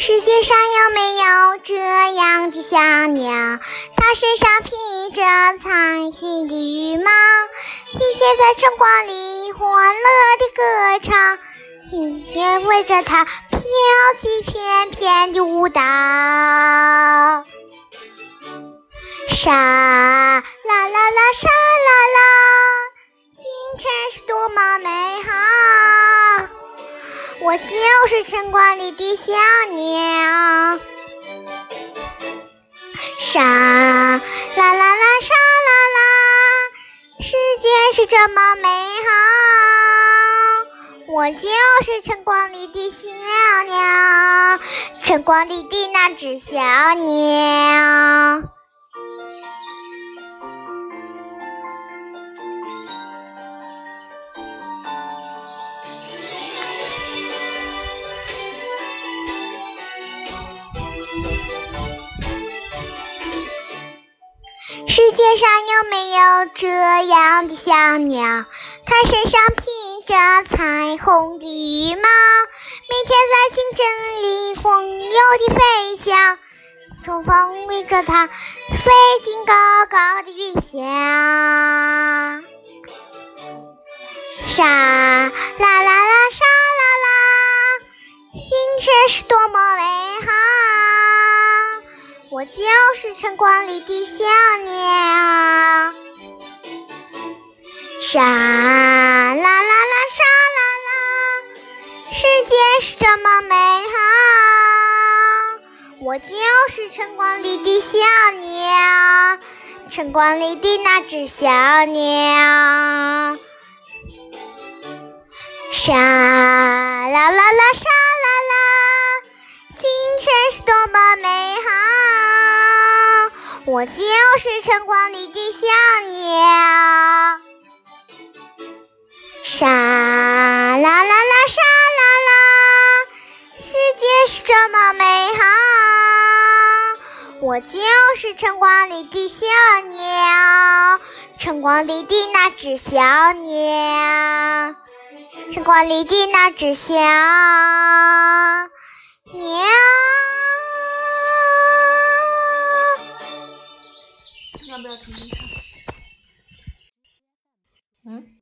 世界上有没有这样的小鸟？它身上披着彩色的羽毛，天天在晨光里欢乐地歌唱，音乐围着它飘起翩翩的舞蹈。沙啦啦啦，沙啦啦，清晨是多么美好！我就是晨光里的小沙啦啦啦，沙啦啦，世界是这么美好。我就是晨光里的小鸟，晨光里的那只小鸟。世界上有没有这样的小鸟？它身上披着彩虹的羽毛，每天在清晨里晃悠地飞翔，春风围着它飞进高高的云霄。沙啦啦啦，沙啦啦，星辰是多么美好！我就是晨光里的小鸟。沙啦啦啦，沙啦啦，世界是这么美好。我就是晨光里的小鸟，晨光里的那只小鸟。沙我就是晨光里的小鸟。沙啦啦啦，沙啦啦，世界是这么美好！我就是晨光里的小鸟，晨光里的那只小鸟。晨光里的那只小鸟。要不要重新唱？嗯。